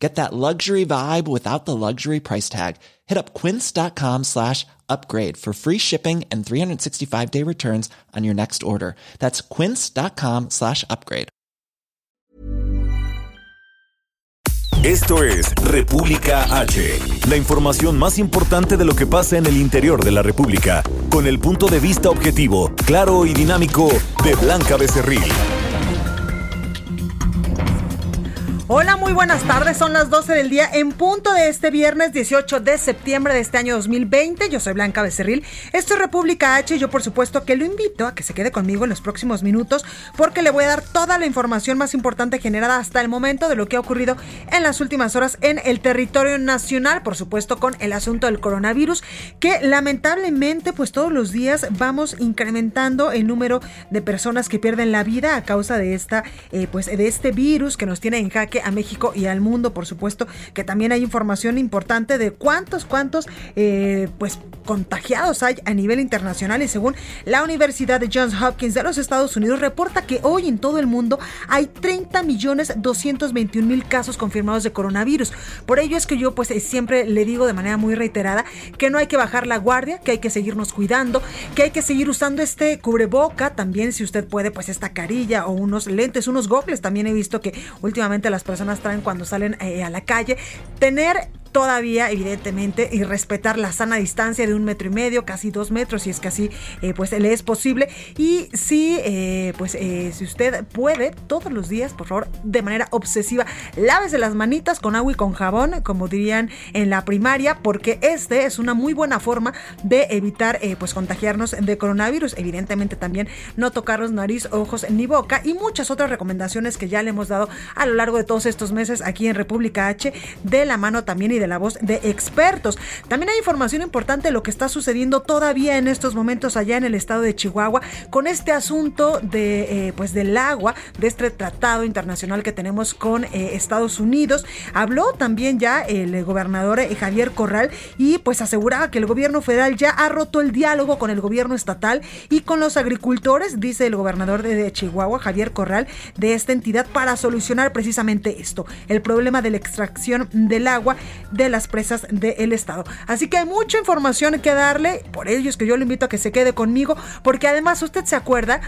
Get that luxury vibe without the luxury price tag. Hit up quince.com slash upgrade for free shipping and 365 day returns on your next order. That's quince.com slash upgrade. Esto es República H, la información más importante de lo que pasa en el interior de la República, con el punto de vista objetivo, claro y dinámico de Blanca Becerril. Hola, muy buenas tardes. Son las 12 del día en punto de este viernes 18 de septiembre de este año 2020. Yo soy Blanca Becerril. Esto es República H y yo por supuesto que lo invito a que se quede conmigo en los próximos minutos porque le voy a dar toda la información más importante generada hasta el momento de lo que ha ocurrido en las últimas horas en el territorio nacional, por supuesto con el asunto del coronavirus que lamentablemente pues todos los días vamos incrementando el número de personas que pierden la vida a causa de esta eh, pues de este virus que nos tiene en jaque a México y al mundo, por supuesto, que también hay información importante de cuántos, cuántos, eh, pues contagiados hay a nivel internacional. Y según la Universidad de Johns Hopkins de los Estados Unidos reporta que hoy en todo el mundo hay 30 millones 221 mil casos confirmados de coronavirus. Por ello es que yo pues siempre le digo de manera muy reiterada que no hay que bajar la guardia, que hay que seguirnos cuidando, que hay que seguir usando este cubreboca, también si usted puede pues esta carilla o unos lentes, unos gogles, también he visto que últimamente las personas traen cuando salen eh, a la calle, tener todavía evidentemente y respetar la sana distancia de un metro y medio, casi dos metros, si es que así eh, pues le es posible. Y si eh, pues eh, si usted puede todos los días, por favor, de manera obsesiva, lávese las manitas con agua y con jabón, como dirían en la primaria, porque este es una muy buena forma de evitar pues contagiarnos de coronavirus. Evidentemente también no tocarnos nariz, ojos ni boca y muchas otras recomendaciones que ya le hemos dado a lo largo de todos estos meses aquí en República H, de la mano también de la voz de expertos. También hay información importante de lo que está sucediendo todavía en estos momentos allá en el estado de Chihuahua con este asunto de eh, pues del agua, de este tratado internacional que tenemos con eh, Estados Unidos. Habló también ya el gobernador eh, Javier Corral y pues aseguraba que el gobierno federal ya ha roto el diálogo con el gobierno estatal y con los agricultores, dice el gobernador de Chihuahua, Javier Corral, de esta entidad para solucionar precisamente esto, el problema de la extracción del agua de las presas del estado. Así que hay mucha información que darle, por ello es que yo le invito a que se quede conmigo, porque además usted se acuerda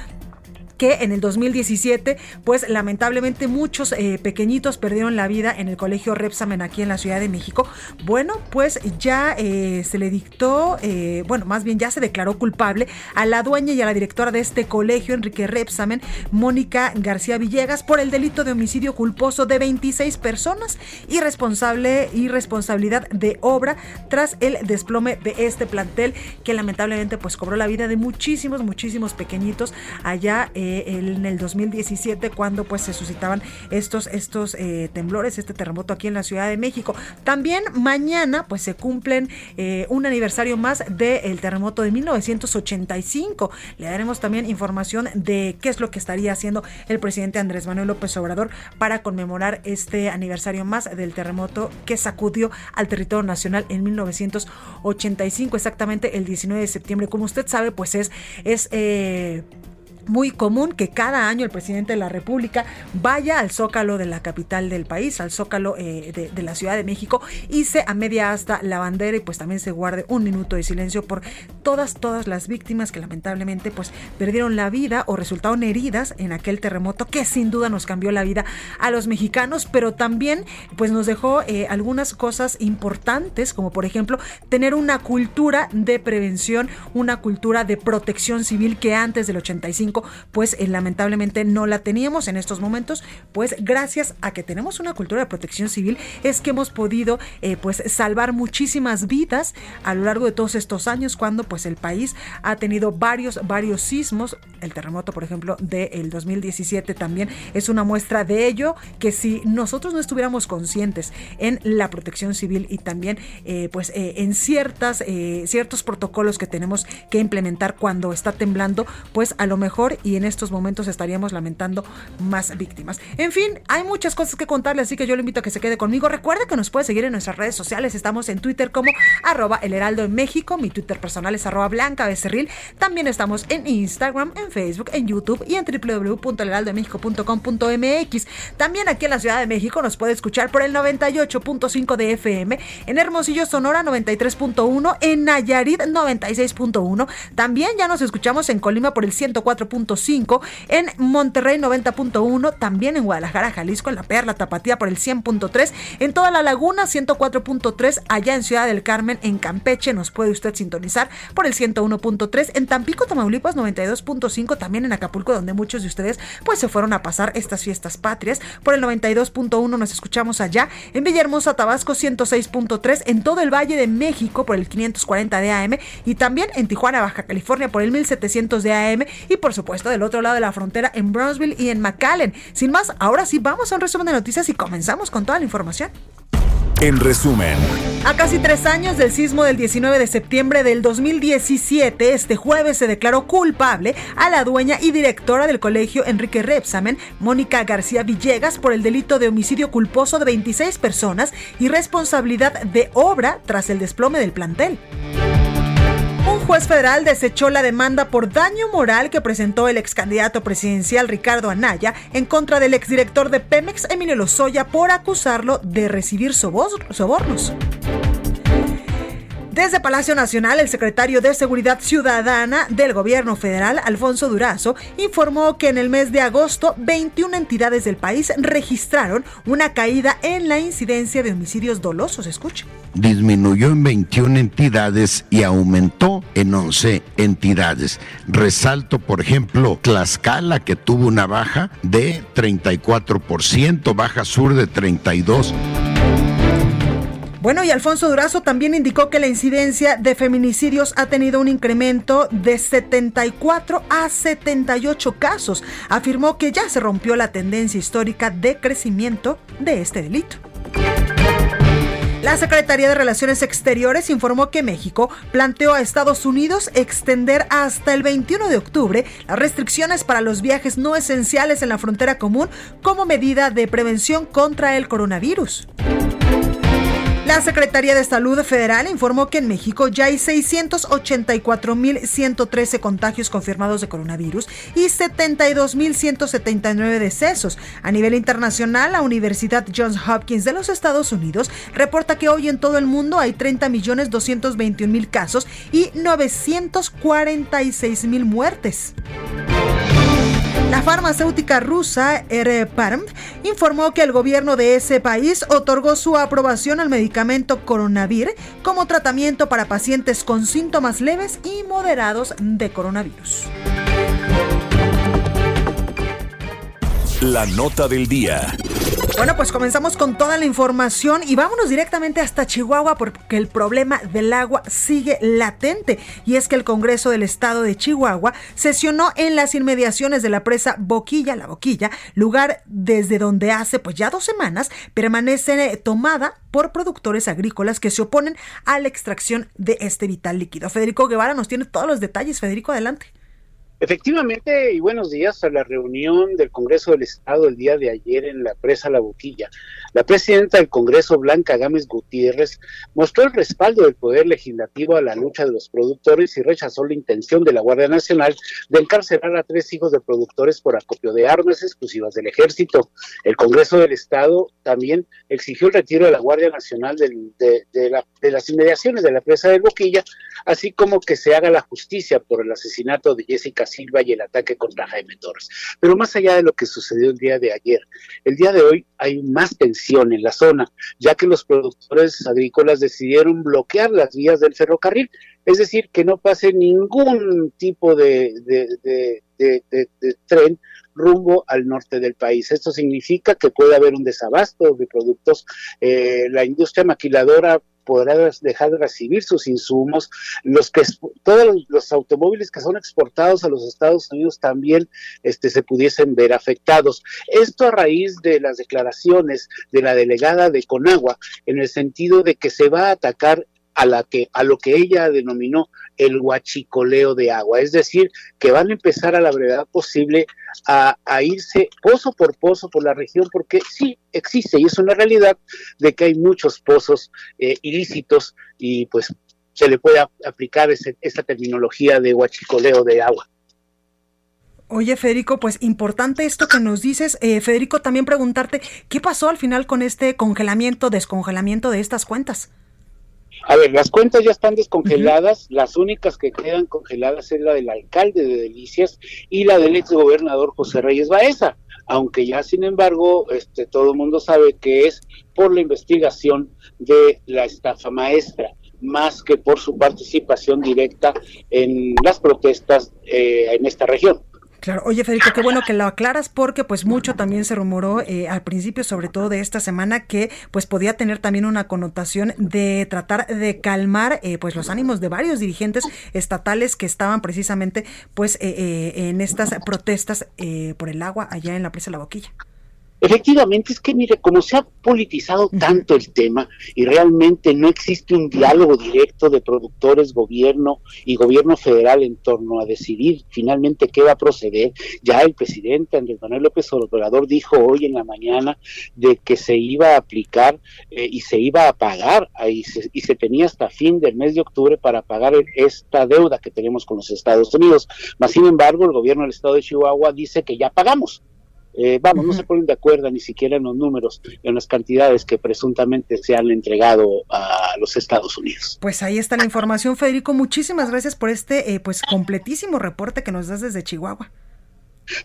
que en el 2017, pues lamentablemente muchos eh, pequeñitos perdieron la vida en el colegio Repsamen aquí en la Ciudad de México. Bueno, pues ya eh, se le dictó, eh, bueno, más bien ya se declaró culpable a la dueña y a la directora de este colegio, Enrique Repsamen, Mónica García Villegas, por el delito de homicidio culposo de 26 personas y responsable responsabilidad de obra tras el desplome de este plantel que lamentablemente pues cobró la vida de muchísimos, muchísimos pequeñitos allá en el 2017 cuando pues se suscitaban estos, estos eh, temblores, este terremoto aquí en la Ciudad de México. También mañana pues se cumplen eh, un aniversario más del terremoto de 1985. Le daremos también información de qué es lo que estaría haciendo el presidente Andrés Manuel López Obrador para conmemorar este aniversario más del terremoto que sacudió al territorio nacional en 1985, exactamente el 19 de septiembre. Como usted sabe, pues es, eh, muy común que cada año el presidente de la República vaya al zócalo de la capital del país, al zócalo eh, de, la Ciudad de México, y se a media hasta la bandera y pues también se guarde un minuto de silencio por todas, todas las víctimas que lamentablemente pues perdieron la vida o resultaron heridas en aquel terremoto que sin duda nos cambió la vida a los mexicanos, pero también pues nos dejó eh, algunas cosas importantes como por ejemplo tener una cultura de prevención, una cultura de protección civil que antes del 85 pues eh, lamentablemente no la teníamos en estos momentos, pues gracias a que tenemos una cultura de protección civil es que hemos podido eh, pues salvar muchísimas vidas a lo largo de todos estos años cuando pues el país ha tenido varios, varios sismos, el terremoto por ejemplo del 2017 también es una muestra de ello, que si nosotros no estuviéramos conscientes en la protección civil y también eh, pues en ciertas, ciertos protocolos que tenemos que implementar cuando está temblando, pues a lo mejor y en estos momentos estaríamos lamentando más víctimas. En fin, hay muchas cosas que contarle, así que yo le invito a que se quede conmigo. Recuerde que nos puede seguir en nuestras redes sociales. Estamos en Twitter como arroba el heraldo en México. Mi Twitter personal es arroba blanca. También estamos en Instagram, en Facebook, en YouTube y en www.elheraldomexico.com.mx. También aquí en la Ciudad de México nos puede escuchar por el 98.5 de FM, en Hermosillo, Sonora 93.1, en Nayarit 96.1. También ya nos escuchamos en Colima por el 104.5, en Monterrey 90.1, también en Guadalajara, Jalisco, en La Perla, Tapatía por el 100.3, en toda la laguna 104.3, allá en Ciudad del Carmen, en Campeche nos puede usted sintonizar por el 101.3, en Tampico, Tamaulipas 92.5, también en Acapulco donde muchos de ustedes pues se fueron a pasar estas fiestas patrias, por el 92.1 nos escuchamos allá, en Villahermosa, Tabasco 106.3, en todo el Valle de México por el 540 de AM y también en Tijuana, Baja California por el 1700 de AM y por supuesto del otro lado de la frontera en Brownsville y en McAllen. Sin más, ahora sí vamos a un resumen de noticias y comenzamos con toda la información. En resumen. A casi tres años del sismo del 19 de septiembre del 2017, este jueves se declaró culpable a la dueña y directora del colegio Enrique Repsamen, Mónica García Villegas, por el delito de homicidio culposo de 26 personas y responsabilidad de obra tras el desplome del plantel. Un juez federal desechó la demanda por daño moral que presentó el ex candidato presidencial Ricardo Anaya en contra del exdirector de Pemex, Emilio Lozoya, por acusarlo de recibir sobornos. Desde Palacio Nacional, el secretario de Seguridad Ciudadana del Gobierno Federal, Alfonso Durazo, informó que en el mes de agosto 21 entidades del país registraron una caída en la incidencia de homicidios dolosos. Escuche. Disminuyó en 21 entidades y aumentó en 11 entidades. Resalto, por ejemplo, Tlaxcala, que tuvo una baja de 34%, Baja Sur de 32%. Bueno, y Alfonso Durazo también indicó que la incidencia de feminicidios ha tenido un incremento de 74 a 78 casos. Afirmó que ya se rompió la tendencia histórica de crecimiento de este delito. La Secretaría de Relaciones Exteriores informó que México planteó a Estados Unidos extender hasta el 21 de octubre las restricciones para los viajes no esenciales en la frontera común como medida de prevención contra el coronavirus. La Secretaría de Salud Federal informó que en México ya hay 684.113 contagios confirmados de coronavirus y 72.179 decesos. A nivel internacional, la Universidad Johns Hopkins de los Estados Unidos reporta que hoy en todo el mundo hay 30.221.000 casos y 946.000 muertes. La farmacéutica rusa Erparm informó que el gobierno de ese país otorgó su aprobación al medicamento Coronavir como tratamiento para pacientes con síntomas leves y moderados de coronavirus. La nota del día. Bueno, pues comenzamos con toda la información y vámonos directamente hasta Chihuahua porque el problema del agua sigue latente. Y es que el Congreso del Estado de Chihuahua sesionó en las inmediaciones de la presa Boquilla, la Boquilla, lugar desde donde hace pues ya dos semanas permanece tomada por productores agrícolas que se oponen a la extracción de este vital líquido. Federico Guevara nos tiene todos los detalles. Federico, adelante. Efectivamente, y buenos días a la reunión del Congreso del Estado el día de ayer en la presa La Boquilla. La presidenta del Congreso, Blanca Gámez Gutiérrez, mostró el respaldo del Poder Legislativo a la lucha de los productores y rechazó la intención de la Guardia Nacional de encarcelar a tres hijos de productores por acopio de armas exclusivas del Ejército. El Congreso del Estado también exigió el retiro de la Guardia Nacional de, de las inmediaciones de la presa de Boquilla, así como que se haga la justicia por el asesinato de Jessica Silva y el ataque contra Jaime Torres. Pero más allá de lo que sucedió el día de ayer, el día de hoy hay más tensión en la zona, ya que los productores agrícolas decidieron bloquear las vías del ferrocarril, es decir, que no pase ningún tipo de, tren rumbo al norte del país. Esto significa que puede haber un desabasto de productos. Eh, la industria maquiladora podrá dejar de recibir sus insumos, los que todos los automóviles que son exportados a los Estados Unidos también este, se pudiesen ver afectados. Esto a raíz de las declaraciones de la delegada de Conagua en el sentido de que se va a atacar a, la que, a lo que ella denominó el huachicoleo de agua, es decir, que van a empezar a la brevedad posible a, irse pozo por pozo por la región, porque sí existe y es una realidad de que hay muchos pozos eh, ilícitos y pues se le puede aplicar esa terminología de huachicoleo de agua. Oye, Federico, pues importante esto que nos dices. Eh, Federico, también preguntarte, ¿qué pasó al final con este congelamiento, descongelamiento de estas cuentas? A ver, las cuentas ya están descongeladas, las únicas que quedan congeladas es la del alcalde de Delicias y la del exgobernador José Reyes Baeza, aunque ya sin embargo este, todo el mundo sabe que es por la investigación de la estafa maestra más que por su participación directa en las protestas eh, en esta región. Claro, oye Federico, qué bueno que lo aclaras porque pues mucho también se rumoró eh, al principio, sobre todo de esta semana, que pues podía tener también una connotación de tratar de calmar eh, pues los ánimos de varios dirigentes estatales que estaban precisamente pues eh, en estas protestas por el agua allá en la presa la Boquilla. Efectivamente, es que mire, como se ha politizado tanto el tema y realmente no existe un diálogo directo de productores, gobierno y gobierno federal en torno a decidir finalmente qué va a proceder, ya el presidente Andrés Manuel López Obrador dijo hoy en la mañana de que se iba a aplicar eh, y se iba a pagar y se, y se tenía hasta fin del mes de octubre para pagar esta deuda que tenemos con los Estados Unidos. Mas, sin embargo, el gobierno del estado de Chihuahua dice que ya pagamos eh, vamos, no se ponen de acuerdo ni siquiera en los números, en las cantidades que presuntamente se han entregado a los Estados Unidos. Pues ahí está la información, Federico. Muchísimas gracias por este, eh, pues, completísimo reporte que nos das desde Chihuahua.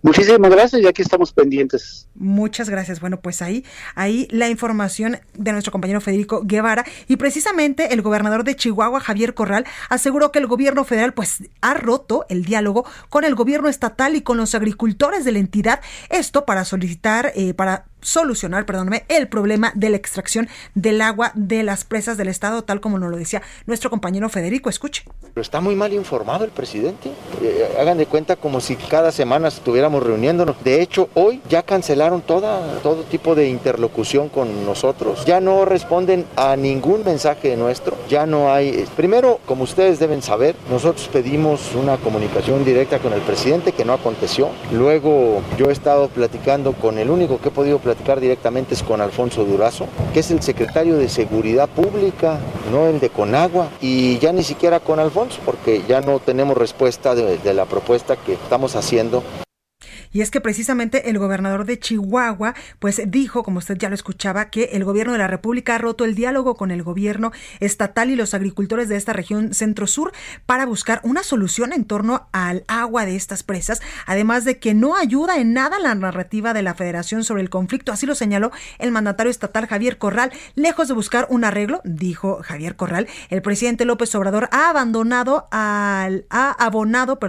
Muchísimas gracias y aquí estamos pendientes. Muchas gracias. Bueno, pues ahí, ahí la información de nuestro compañero Federico Guevara y precisamente el gobernador de Chihuahua, Javier Corral, aseguró que el gobierno federal pues ha roto el diálogo con el gobierno estatal y con los agricultores de la entidad. Esto para solicitar, eh, para solucionar, perdóname, el problema de la extracción del agua de las presas del Estado, tal como nos lo decía nuestro compañero Federico. Escuche. Pero está muy mal informado el presidente. Eh, hagan de cuenta como si cada semana estuviéramos reuniéndonos. De hecho, hoy ya cancelaron toda, todo tipo de interlocución con nosotros. Ya no responden a ningún mensaje nuestro. Ya no hay... Eh, primero, como ustedes deben saber, nosotros pedimos una comunicación directa con el presidente que no aconteció. Luego yo he estado platicando con el único que he podido platicar directamente es con Alfonso Durazo, que es el secretario de Seguridad Pública, no el de Conagua, y ya ni siquiera con Alfonso, porque ya no tenemos respuesta de, de la propuesta que estamos haciendo y es que precisamente el gobernador de Chihuahua, pues dijo, como usted ya lo escuchaba, que el gobierno de la República ha roto el diálogo con el gobierno estatal y los agricultores de esta región centro-sur para buscar una solución en torno al agua de estas presas, además de que no ayuda en nada la narrativa de la federación sobre el conflicto. Así lo señaló el mandatario estatal Javier Corral. Lejos de buscar un arreglo, dijo Javier Corral, el presidente López Obrador ha abandonado al, ha abonado,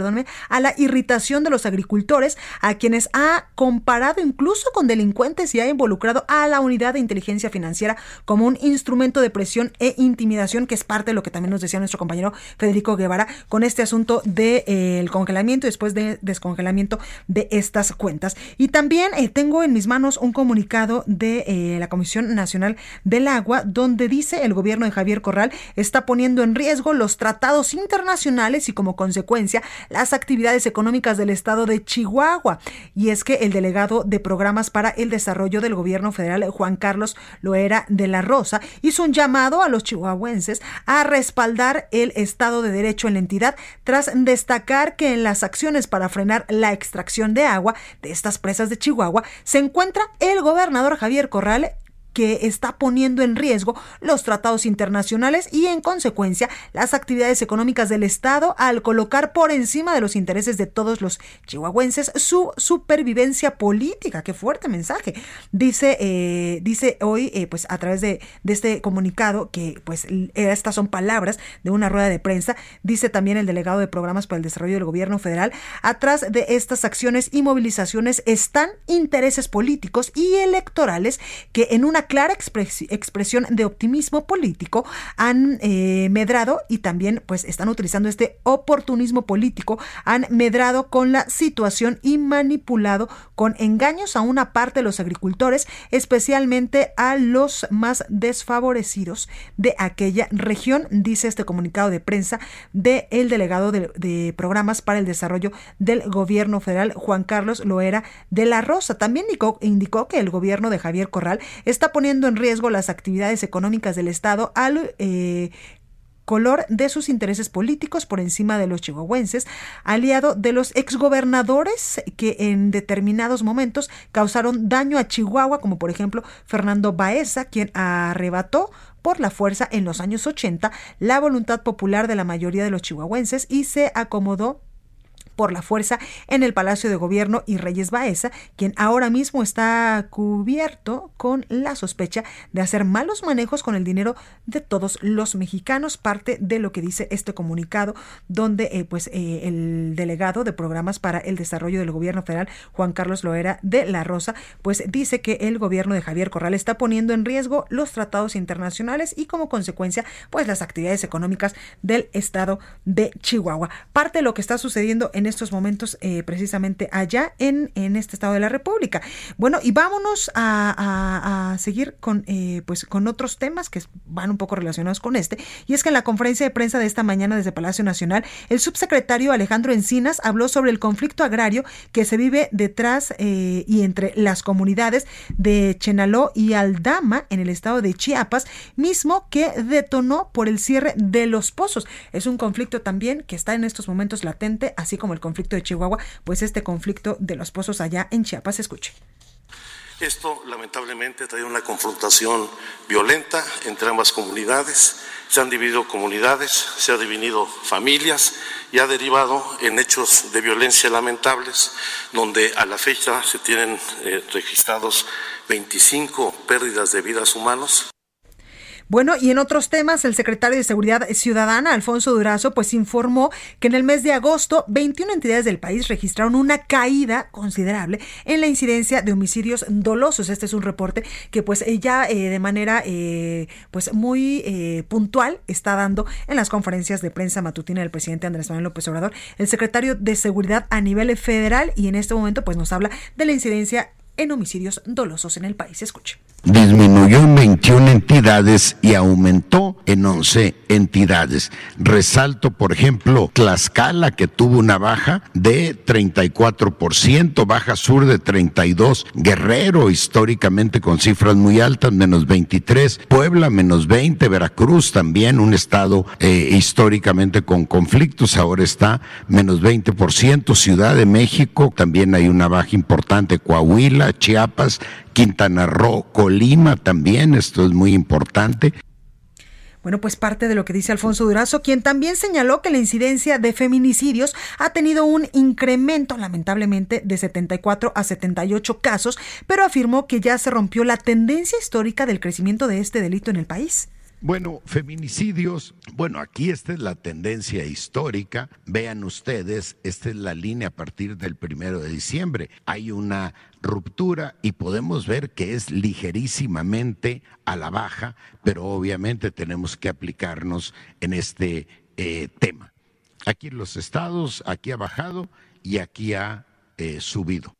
a la irritación de los agricultores, quienes ha comparado incluso con delincuentes y ha involucrado a la unidad de inteligencia financiera como un instrumento de presión e intimidación, que es parte de lo que también nos decía nuestro compañero Federico Guevara con este asunto del de, eh, congelamiento y después de descongelamiento de estas cuentas. Y también eh, tengo en mis manos un comunicado de eh, la Comisión Nacional del Agua, donde dice el gobierno de Javier Corral está poniendo en riesgo los tratados internacionales y como consecuencia las actividades económicas del estado de Chihuahua. Y es que el delegado de programas para el desarrollo del gobierno federal, Juan Carlos Loera de la Rosa, hizo un llamado a los chihuahuenses a respaldar el Estado de Derecho en la entidad tras destacar que en las acciones para frenar la extracción de agua de estas presas de Chihuahua se encuentra el gobernador Javier Corral que está poniendo en riesgo los tratados internacionales y en consecuencia las actividades económicas del Estado al colocar por encima de los intereses de todos los chihuahuenses su supervivencia política. Qué fuerte mensaje. Dice, eh, dice hoy, eh, pues a través de, de, este comunicado, que pues estas son palabras de una rueda de prensa, dice también el delegado de programas para el desarrollo del gobierno federal, atrás de estas acciones y movilizaciones están intereses políticos y electorales que en una clara expresión de optimismo político han eh, medrado y también pues están utilizando este oportunismo político, han medrado con la situación y manipulado con engaños a una parte de los agricultores, especialmente a los más desfavorecidos de aquella región, dice este comunicado de prensa del el delegado de, de programas para el desarrollo del gobierno federal, Juan Carlos Loera de la Rosa. También indicó, que el gobierno de Javier Corral está poniendo en riesgo las actividades económicas del Estado al eh, color de sus intereses políticos por encima de los chihuahuenses, aliado de los exgobernadores que en determinados momentos causaron daño a Chihuahua, como por ejemplo Fernando Baeza, quien arrebató por la fuerza en los años 80 la voluntad popular de la mayoría de los chihuahuenses y se acomodó por la fuerza en el Palacio de Gobierno y Reyes Baeza, quien ahora mismo está cubierto con la sospecha de hacer malos manejos con el dinero de todos los mexicanos, parte de lo que dice este comunicado, donde eh, pues eh, el delegado de programas para el desarrollo del gobierno federal, Juan Carlos Loera de la Rosa, pues dice que el gobierno de Javier Corral está poniendo en riesgo los tratados internacionales y como consecuencia pues las actividades económicas del estado de Chihuahua. Parte de lo que está sucediendo en estos momentos eh, precisamente allá en, en este estado de la República. Bueno, y vámonos a, seguir con, eh, pues, con otros temas que van un poco relacionados con este. Y es que en la conferencia de prensa de esta mañana desde Palacio Nacional, el subsecretario Alejandro Encinas habló sobre el conflicto agrario que se vive detrás eh, y entre las comunidades de Chenaló y Aldama en el estado de Chiapas, mismo que detonó por el cierre de los pozos. Es un conflicto también que está en estos momentos latente, así como el conflicto de Chihuahua, pues este conflicto de los pozos allá en Chiapas. Escuche. Esto lamentablemente trae una confrontación violenta entre ambas comunidades. Se han dividido comunidades, se han dividido familias y ha derivado en hechos de violencia lamentables, donde a la fecha se tienen eh, registrados 25 pérdidas de vidas humanas. Bueno, y en otros temas, el secretario de Seguridad Ciudadana, Alfonso Durazo, pues informó que en el mes de agosto, 21 entidades del país registraron una caída considerable en la incidencia de homicidios dolosos. Este es un reporte que pues ya eh, de manera eh, pues muy eh, puntual está dando en las conferencias de prensa matutina del presidente Andrés Manuel López Obrador, el secretario de Seguridad a nivel federal y en este momento pues nos habla de la incidencia en homicidios dolosos en el país. Escuche disminuyó en 21 entidades y aumentó en 11 entidades. Resalto, por ejemplo, Tlaxcala, que tuvo una baja de 34%, baja sur de 32%, Guerrero, históricamente con cifras muy altas, menos 23%, Puebla, menos 20%, Veracruz también, un estado eh, históricamente con conflictos, ahora está menos 20%, Ciudad de México, también hay una baja importante, Coahuila, Chiapas, Quintana Roo, Colima también, esto es muy importante. Bueno, pues parte de lo que dice Alfonso Durazo, quien también señaló que la incidencia de feminicidios ha tenido un incremento, lamentablemente, de 74 a 78 casos, pero afirmó que ya se rompió la tendencia histórica del crecimiento de este delito en el país. Bueno, feminicidios, bueno, aquí esta es la tendencia histórica. Vean ustedes, esta es la línea a partir del primero de diciembre. Hay una ruptura y podemos ver que es ligerísimamente a la baja, pero obviamente tenemos que aplicarnos en este eh, tema. Aquí en los estados, aquí ha bajado y aquí ha eh, subido.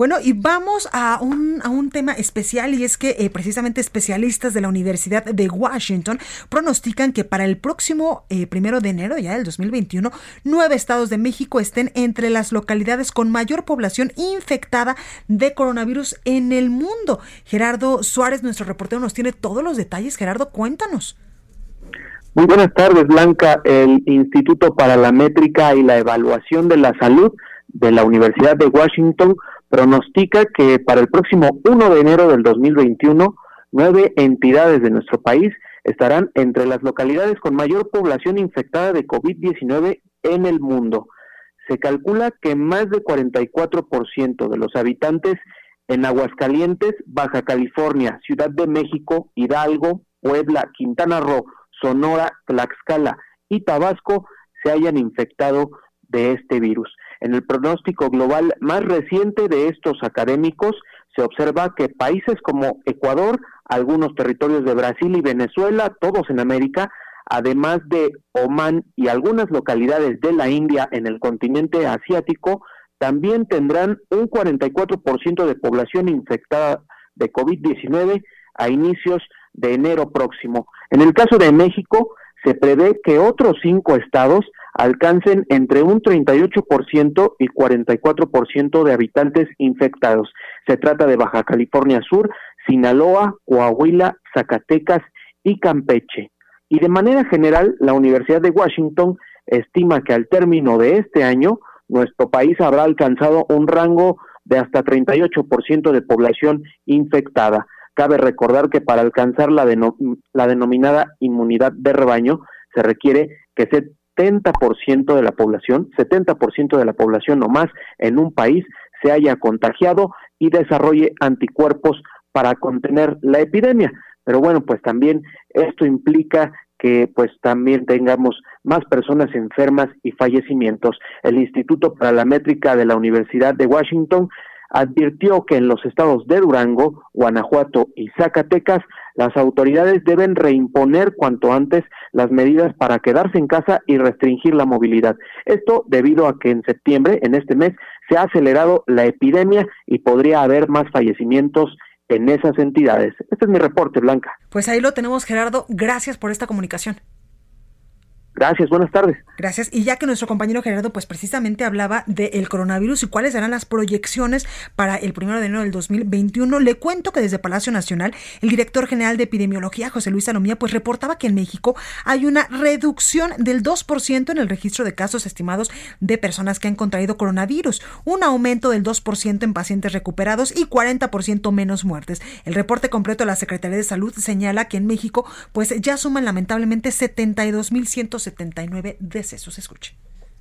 Bueno, y vamos a un, a un tema especial y es que eh, precisamente especialistas de la Universidad de Washington pronostican que para el próximo eh, primero de enero ya del 2021, nueve estados de México estén entre las localidades con mayor población infectada de coronavirus en el mundo. Gerardo Suárez, nuestro reportero, nos tiene todos los detalles. Gerardo, cuéntanos. Muy buenas tardes, Blanca. El Instituto para la Métrica y la Evaluación de la Salud de la Universidad de Washington pronostica que para el próximo 1 de enero del 2021, nueve entidades de nuestro país estarán entre las localidades con mayor población infectada de COVID-19 en el mundo. Se calcula que más del 44% de los habitantes en Aguascalientes, Baja California, Ciudad de México, Hidalgo, Puebla, Quintana Roo, Sonora, Tlaxcala y Tabasco se hayan infectado de este virus. En el pronóstico global más reciente de estos académicos se observa que países como Ecuador, algunos territorios de Brasil y Venezuela, todos en América, además de Omán y algunas localidades de la India en el continente asiático, también tendrán un 44% de población infectada de COVID-19 a inicios de enero próximo. En el caso de México, se prevé que otros cinco estados alcancen entre un 38% y 44% de habitantes infectados. Se trata de Baja California Sur, Sinaloa, Coahuila, Zacatecas y Campeche. Y de manera general, la Universidad de Washington estima que al término de este año, nuestro país habrá alcanzado un rango de hasta 38% de población infectada. Cabe recordar que para alcanzar la, la denominada inmunidad de rebaño se requiere que 70% de la población, 70% de la población o más en un país se haya contagiado y desarrolle anticuerpos para contener la epidemia. Pero bueno, pues también esto implica que pues también tengamos más personas enfermas y fallecimientos. El Instituto para la Métrica de la Universidad de Washington advirtió que en los estados de Durango, Guanajuato y Zacatecas, las autoridades deben reimponer cuanto antes las medidas para quedarse en casa y restringir la movilidad. Esto debido a que en septiembre, en este mes, se ha acelerado la epidemia y podría haber más fallecimientos en esas entidades. Este es mi reporte, Blanca. Pues ahí lo tenemos, Gerardo. Gracias por esta comunicación. Gracias, buenas tardes. Gracias. Y ya que nuestro compañero Gerardo, pues precisamente hablaba del coronavirus y cuáles serán las proyecciones para el primero de enero del 2021, le cuento que desde Palacio Nacional, el director general de epidemiología, José Luis Salomía, pues reportaba que en México hay una reducción del 2% en el registro de casos estimados de personas que han contraído coronavirus, un aumento del 2% en pacientes recuperados y 40% menos muertes. El reporte completo de la Secretaría de Salud señala que en México, pues ya suman lamentablemente 72.170 79 decesos. Escuche.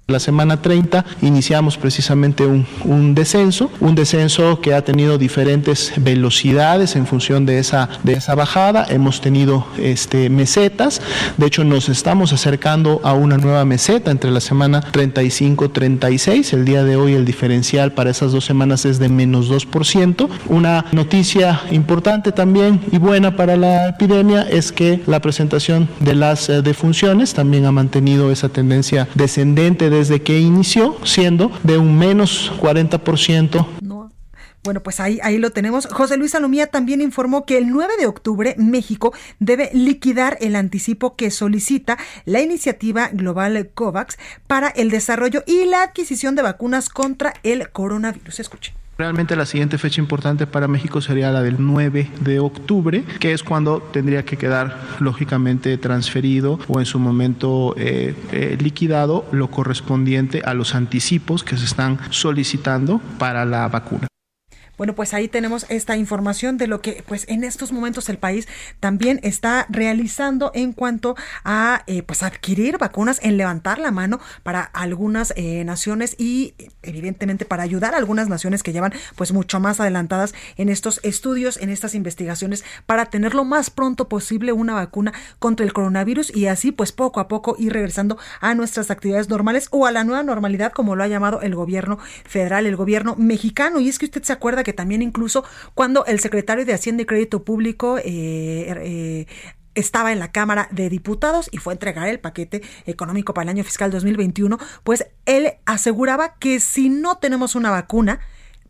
La semana 30 iniciamos precisamente un, descenso, un descenso que ha tenido diferentes velocidades en función de esa, bajada. Hemos tenido este, mesetas, de hecho nos estamos acercando a una nueva meseta entre la semana 35-36. El día de hoy el diferencial para esas dos semanas es de menos 2%. Una noticia importante también y buena para la epidemia es que la presentación de las eh, defunciones también ha mantenido esa tendencia descendente de desde que inició, siendo de un menos 40%. No. Bueno, pues ahí, ahí lo tenemos. José Luis Salomía también informó que el 9 de octubre México debe liquidar el anticipo que solicita la iniciativa global COVAX para el desarrollo y la adquisición de vacunas contra el coronavirus. Escuche. Realmente la siguiente fecha importante para México sería la del 9 de octubre, que es cuando tendría que quedar lógicamente transferido o en su momento eh, eh, liquidado lo correspondiente a los anticipos que se están solicitando para la vacuna. Bueno, pues ahí tenemos esta información de lo que pues en estos momentos el país también está realizando en cuanto a eh, pues adquirir vacunas, en levantar la mano para algunas eh, naciones y evidentemente para ayudar a algunas naciones que llevan pues mucho más adelantadas en estos estudios, en estas investigaciones para tener lo más pronto posible una vacuna contra el coronavirus y así pues poco a poco ir regresando a nuestras actividades normales o a la nueva normalidad como lo ha llamado el gobierno federal, el gobierno mexicano. Y es que usted se acuerda que que también incluso cuando el secretario de Hacienda y Crédito Público eh, eh, estaba en la Cámara de Diputados y fue a entregar el paquete económico para el año fiscal 2021, pues él aseguraba que si no tenemos una vacuna,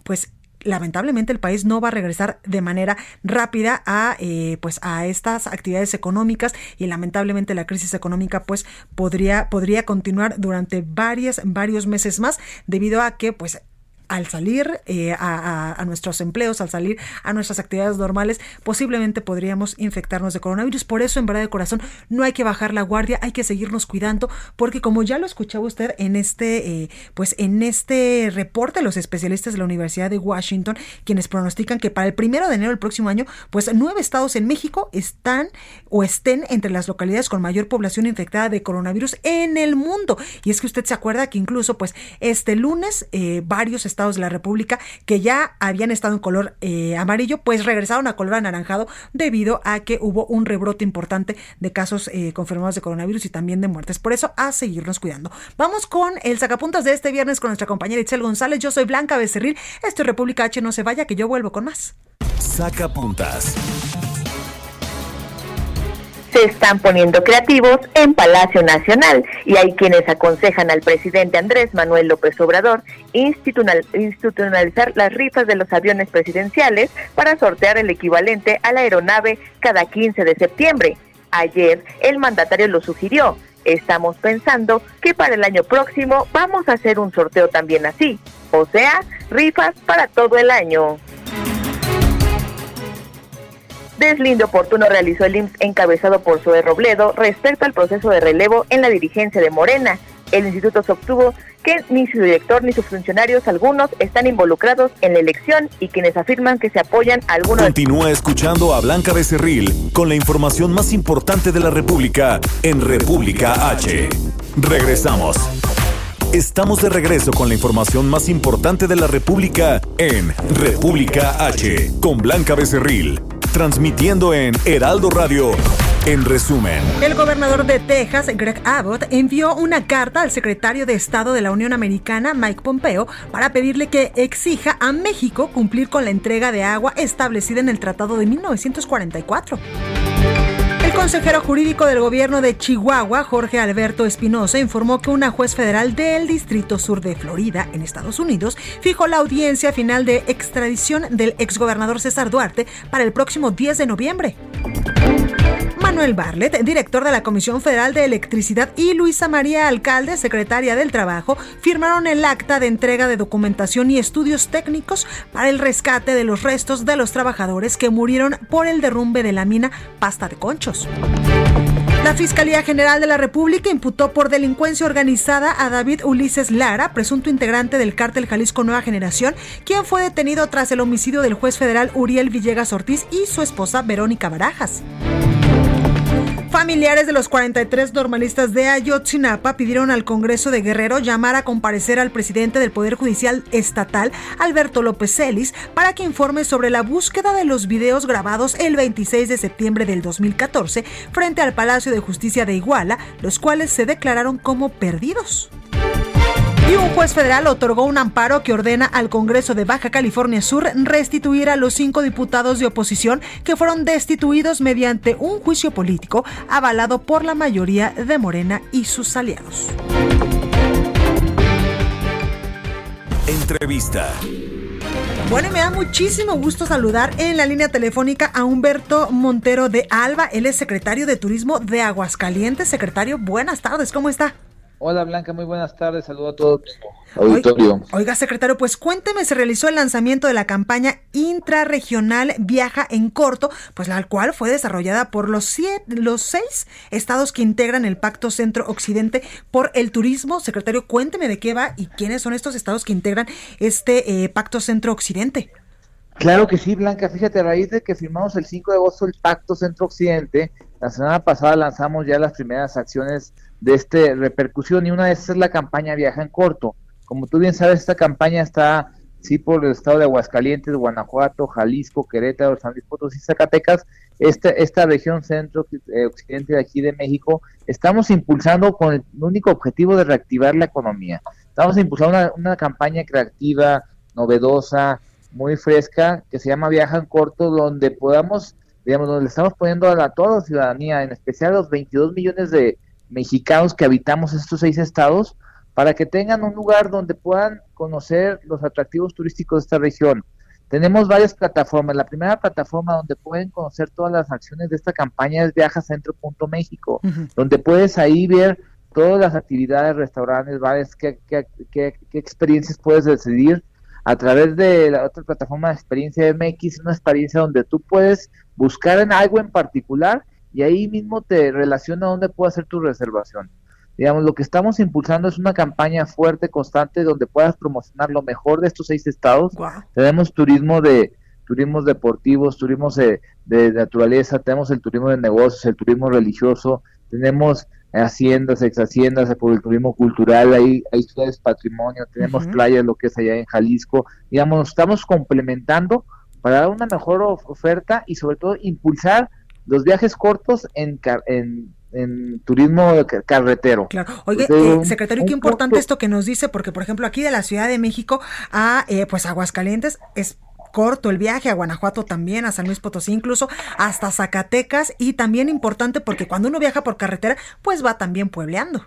pues lamentablemente el país no va a regresar de manera rápida a eh, pues a estas actividades económicas y lamentablemente la crisis económica pues podría podría continuar durante varios varios meses más debido a que pues al salir eh, a, nuestros empleos, al salir a nuestras actividades normales, posiblemente podríamos infectarnos de coronavirus. Por eso, en verdad de corazón, no hay que bajar la guardia, hay que seguirnos cuidando, porque como ya lo escuchaba usted en este, eh, pues en este reporte, los especialistas de la Universidad de Washington, quienes pronostican que para el primero de enero del próximo año, pues nueve estados en México están o estén entre las localidades con mayor población infectada de coronavirus en el mundo. Y es que usted se acuerda que incluso, pues, este lunes, eh, varios estados de la República que ya habían estado en color eh, amarillo, pues regresaron a color anaranjado debido a que hubo un rebrote importante de casos eh, confirmados de coronavirus y también de muertes. Por eso, a seguirnos cuidando. Vamos con el sacapuntas de este viernes con nuestra compañera Itzel González. Yo soy Blanca Becerril. Esto es República H. No se vaya, que yo vuelvo con más. Sacapuntas se están poniendo creativos en Palacio Nacional y hay quienes aconsejan al presidente Andrés Manuel López Obrador institucionalizar las rifas de los aviones presidenciales para sortear el equivalente a la aeronave cada 15 de septiembre. Ayer el mandatario lo sugirió. Estamos pensando que para el año próximo vamos a hacer un sorteo también así, o sea, rifas para todo el año. Deslinde oportuno realizó el IMSS encabezado por Zoe Robledo respecto al proceso de relevo en la dirigencia de Morena. El instituto sostuvo que ni su director ni sus funcionarios algunos están involucrados en la elección y quienes afirman que se apoyan algunos. Continúa escuchando a Blanca Becerril con la información más importante de la República en República H. Regresamos. Estamos de regreso con la información más importante de la República en República H con Blanca Becerril transmitiendo en Heraldo Radio. En resumen, el gobernador de Texas, Greg Abbott, envió una carta al secretario de Estado de la Unión Americana, Mike Pompeo, para pedirle que exija a México cumplir con la entrega de agua establecida en el Tratado de 1944. Consejero jurídico del gobierno de Chihuahua, Jorge Alberto Espinosa, informó que una juez federal del Distrito Sur de Florida, en Estados Unidos, fijó la audiencia final de extradición del exgobernador César Duarte para el próximo 10 de noviembre. Manuel Barlet, director de la Comisión Federal de Electricidad, y Luisa María Alcalde, secretaria del Trabajo, firmaron el acta de entrega de documentación y estudios técnicos para el rescate de los restos de los trabajadores que murieron por el derrumbe de la mina Pasta de Conchos. La Fiscalía General de la República imputó por delincuencia organizada a David Ulises Lara, presunto integrante del cártel Jalisco Nueva Generación, quien fue detenido tras el homicidio del juez federal Uriel Villegas Ortiz y su esposa Verónica Barajas. Familiares de los 43 normalistas de Ayotzinapa pidieron al Congreso de Guerrero llamar a comparecer al presidente del Poder Judicial Estatal, Alberto López Celis, para que informe sobre la búsqueda de los videos grabados el 26 de septiembre del 2014 frente al Palacio de Justicia de Iguala, los cuales se declararon como perdidos. Y un juez federal otorgó un amparo que ordena al Congreso de Baja California Sur restituir a los cinco diputados de oposición que fueron destituidos mediante un juicio político avalado por la mayoría de Morena y sus aliados. Entrevista. Bueno, y me da muchísimo gusto saludar en la línea telefónica a Humberto Montero de Alba. Él es secretario de Turismo de Aguascalientes. Secretario, buenas tardes, ¿cómo está? Hola Blanca, muy buenas tardes, saludo a todo tu auditorio. Oiga, secretario, pues cuénteme, se realizó el lanzamiento de la campaña intrarregional Viaja en Corto, pues la cual fue desarrollada por los, siete, los seis estados que integran el Pacto Centro-Occidente por el Turismo. Secretario, cuénteme de qué va y quiénes son estos estados que integran este eh, Pacto Centro-Occidente. Claro que sí, Blanca. Fíjate, a raíz de que firmamos el 5 de agosto el Pacto Centro-Occidente, la semana pasada lanzamos ya las primeras acciones de esta repercusión y una de esas es la campaña Viaja en Corto. Como tú bien sabes, esta campaña está, sí, por el estado de Aguascalientes, Guanajuato, Jalisco, Querétaro, San Luis Potosí, Zacatecas, esta, esta región centro-occidente eh, de aquí de México, estamos impulsando con el único objetivo de reactivar la economía. Estamos impulsando una, una campaña creativa, novedosa, muy fresca, que se llama Viaja en Corto, donde podamos, digamos, donde le estamos poniendo a, toda la ciudadanía, en especial a los 22 millones de mexicanos que habitamos estos seis estados, para que tengan un lugar donde puedan conocer los atractivos turísticos de esta región. Tenemos varias plataformas. La primera plataforma donde pueden conocer todas las acciones de esta campaña es viajacentro.méxico, donde puedes ahí ver todas las actividades, restaurantes, bares, qué, qué, qué, qué experiencias puedes decidir a través de la otra plataforma de experiencia MX, una experiencia donde tú puedes buscar en algo en particular y ahí mismo te relaciona dónde puedo hacer tu reservación. Digamos, lo que estamos impulsando es una campaña fuerte, constante, donde puedas promocionar lo mejor de estos seis estados. Tenemos turismo de turismos deportivos, turismos de, de, naturaleza, tenemos el turismo de negocios, el turismo religioso, tenemos haciendas, ex haciendas, por el turismo cultural, hay, hay ciudades patrimonio, tenemos playas, lo que es allá en Jalisco, digamos, estamos complementando para dar una mejor oferta y sobre todo impulsar los viajes cortos en, en, en turismo carretero. Claro. Oye, eh, secretario, qué importante esto que nos dice, porque por ejemplo aquí de la Ciudad de México a eh, pues Aguascalientes es corto el viaje a Guanajuato también, a San Luis Potosí incluso, hasta Zacatecas y también importante porque cuando uno viaja por carretera, pues va también puebleando.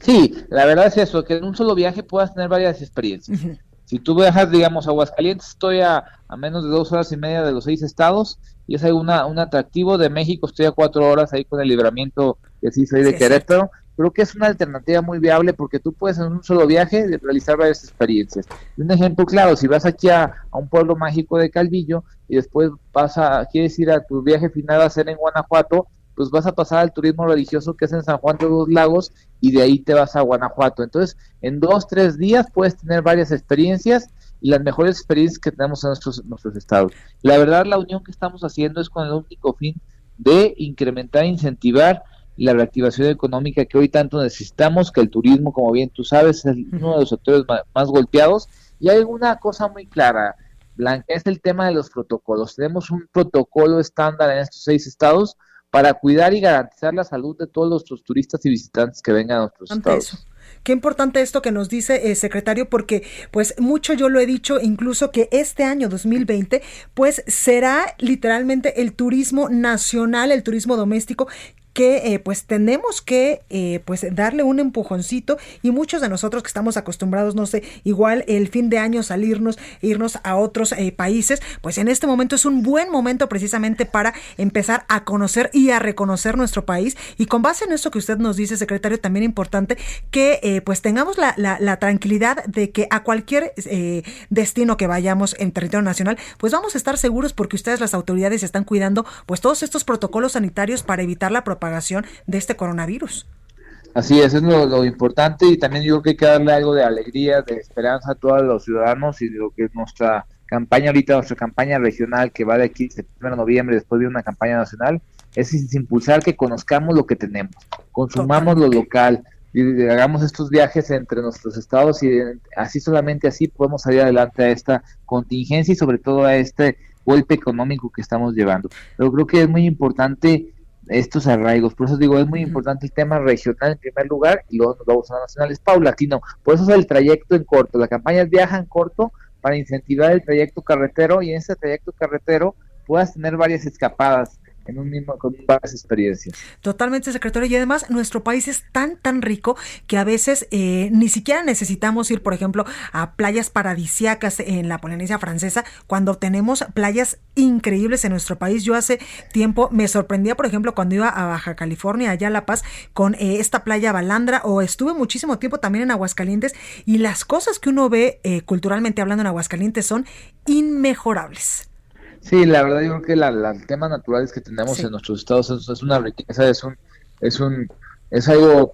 Sí, la verdad es eso, que en un solo viaje puedas tener varias experiencias. Si tú viajas, digamos, a Aguascalientes, estoy a, a, menos de dos horas y media de los seis estados y es una, un atractivo de México, estoy a cuatro horas ahí con el libramiento que sí soy de Querétaro creo que es una alternativa muy viable porque tú puedes en un solo viaje realizar varias experiencias. un ejemplo claro, si vas aquí a, un pueblo mágico de Calvillo y después vas a, quieres ir a tu viaje final a hacer en Guanajuato, pues vas a pasar al turismo religioso que es en San Juan de los Lagos y de ahí te vas a Guanajuato. Entonces, en dos, tres días puedes tener varias experiencias y las mejores experiencias que tenemos en nuestros, nuestros estados. La verdad, la unión que estamos haciendo es con el único fin de incrementar, incentivar la reactivación económica que hoy tanto necesitamos, que el turismo, como bien tú sabes, es uno de los sectores más, golpeados. Y hay una cosa muy clara, Blanca, es el tema de los protocolos. Tenemos un protocolo estándar en estos seis estados para cuidar y garantizar la salud de todos nuestros turistas y visitantes que vengan a nuestros estados. Qué importante esto que nos dice, el eh, secretario, porque pues mucho yo lo he dicho, incluso que este año 2020 pues será literalmente el turismo nacional, el turismo doméstico que eh, pues tenemos que eh, pues darle un empujoncito y muchos de nosotros que estamos acostumbrados no sé igual el fin de año salirnos irnos a otros eh, países pues en este momento es un buen momento precisamente para empezar a conocer y a reconocer nuestro país. Y con base en eso que usted nos dice secretario también importante que pues tengamos la, la, tranquilidad de que a cualquier destino que vayamos en territorio nacional pues vamos a estar seguros porque ustedes las autoridades están cuidando pues todos estos protocolos sanitarios para evitar la propagación de este coronavirus. Así es, es lo, importante y también yo creo que hay que darle algo de alegría, de esperanza a todos los ciudadanos y lo que es nuestra campaña ahorita, nuestra campaña regional que va de aquí septiembre a noviembre después de una campaña nacional, es impulsar que conozcamos lo que tenemos, consumamos lo local, y hagamos estos viajes entre nuestros estados y así solamente así podemos salir adelante a esta contingencia y sobre todo a este golpe económico que estamos llevando. Pero creo que es muy importante estos arraigos. Por eso digo, es muy importante el tema regional en primer lugar y luego nos vamos a nacional. Es paulatino. Por eso es el trayecto en corto. La campaña viaja en corto para incentivar el trayecto carretero y en ese trayecto carretero puedas tener varias escapadas en un mismo, con varias experiencias. Totalmente, secretario. Y además, nuestro país es tan, tan rico que a veces eh, ni siquiera necesitamos ir, por ejemplo, a playas paradisiacas en la Polinesia Francesa, cuando tenemos playas increíbles en nuestro país. Yo hace tiempo me sorprendía, por ejemplo, cuando iba a Baja California, allá a La Paz, con eh, esta playa Balandra, o estuve muchísimo tiempo también en Aguascalientes, y las cosas que uno ve eh, culturalmente hablando en Aguascalientes son inmejorables. Sí, la verdad yo creo que la, los temas naturales que tenemos en nuestros estados es, una riqueza, es un, es un, es algo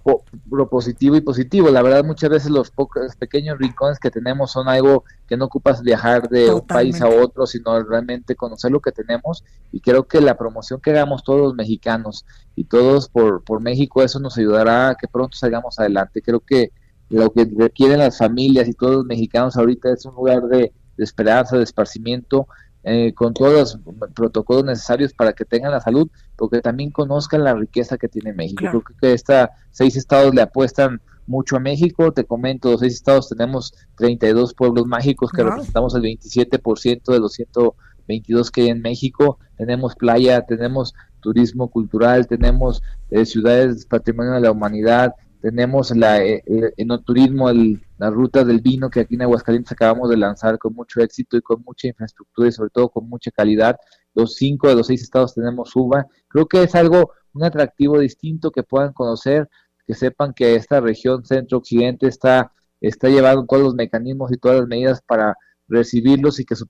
propositivo y positivo. La verdad muchas veces los pocos pequeños rincones que tenemos son algo que no ocupas viajar de un país a otro, sino realmente conocer lo que tenemos. Y creo que la promoción que hagamos todos los mexicanos y todos por, por México, eso nos ayudará a que pronto salgamos adelante. Creo que lo que requieren las familias y todos los mexicanos ahorita es un lugar de, de esperanza, de esparcimiento eh, con todos los protocolos necesarios para que tengan la salud, porque también conozcan la riqueza que tiene México. Creo que esta, seis estados le apuestan mucho a México. Te comento, los seis estados tenemos 32 pueblos mágicos que representamos el 27% de los 122 que hay en México. Tenemos playa, tenemos turismo cultural, tenemos eh, ciudades patrimonio de la humanidad, tenemos la, eh, el enoturismo, el, la ruta del vino que aquí en Aguascalientes acabamos de lanzar con mucho éxito y con mucha infraestructura y sobre todo con mucha calidad. Los cinco de los seis estados tenemos uva. Creo que es algo, un atractivo distinto que puedan conocer, que sepan que esta región centro-occidente está, está llevando todos los mecanismos y todas las medidas para recibirlos y que su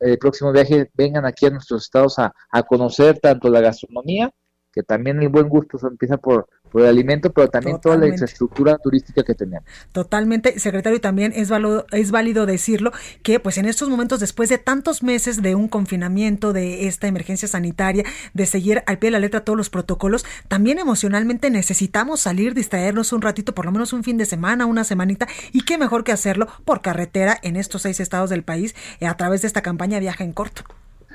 eh, próximo viaje vengan aquí a nuestros estados a, a conocer tanto la gastronomía que también el buen gusto se empieza por, por el alimento, pero también toda la infraestructura turística que tenemos. Totalmente, secretario, también es válido, es válido decirlo que pues en estos momentos, después de tantos meses de un confinamiento, de esta emergencia sanitaria, de seguir al pie de la letra todos los protocolos, también emocionalmente necesitamos salir, distraernos un ratito, por lo menos un fin de semana, una semanita, y qué mejor que hacerlo por carretera en estos seis estados del país eh, a través de esta campaña Viaja en Corto.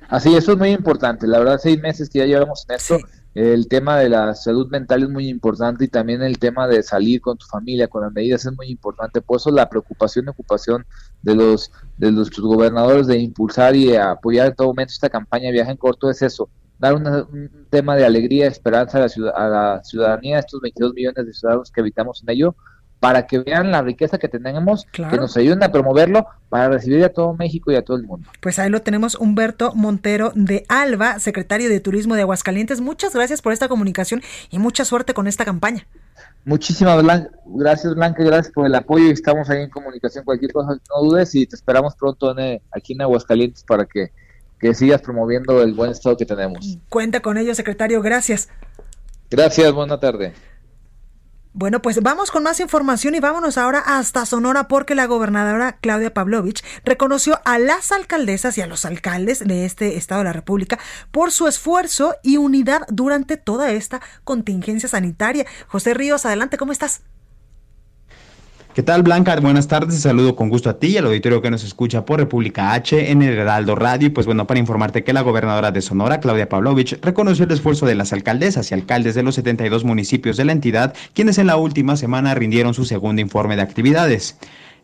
Así, eso es muy importante. La verdad, seis meses que ya llevamos en esto, el tema de la salud mental es muy importante y también el tema de salir con tu familia, con las medidas es muy importante. Por eso la preocupación y ocupación de los de los gobernadores de impulsar y apoyar en todo momento esta campaña Viaje en Corto es eso, dar un tema de alegría, esperanza a la, a la ciudadanía, a estos 22 millones de ciudadanos que habitamos en ello, para que vean la riqueza que tenemos, que nos ayuden a promoverlo para recibir a todo México y a todo el mundo. Pues ahí lo tenemos, Humberto Montero de Alba, secretario de Turismo de Aguascalientes. Muchas gracias por esta comunicación y mucha suerte con esta campaña. Muchísimas gracias Blanca, gracias por el apoyo estamos ahí en comunicación. Cualquier cosa no dudes y te esperamos pronto eh, aquí en Aguascalientes para que, que sigas promoviendo el buen estado que tenemos. Cuenta con ello, secretario, gracias. Gracias, buena tarde. Bueno, pues vamos con más información y vámonos ahora hasta Sonora porque la gobernadora Claudia Pavlovich reconoció a las alcaldesas y a los alcaldes de este estado de la República por su esfuerzo y unidad durante toda esta contingencia sanitaria. José Ríos, adelante, ¿cómo estás? ¿Qué tal, Blanca? Buenas tardes y saludo con gusto a ti y al auditorio que nos escucha por República H en el Heraldo Radio. Y pues bueno, para informarte que la gobernadora de Sonora, Claudia Pavlovich, reconoció el esfuerzo de las alcaldesas y alcaldes de los 72 municipios de la entidad, quienes en la última semana rindieron su segundo informe de actividades.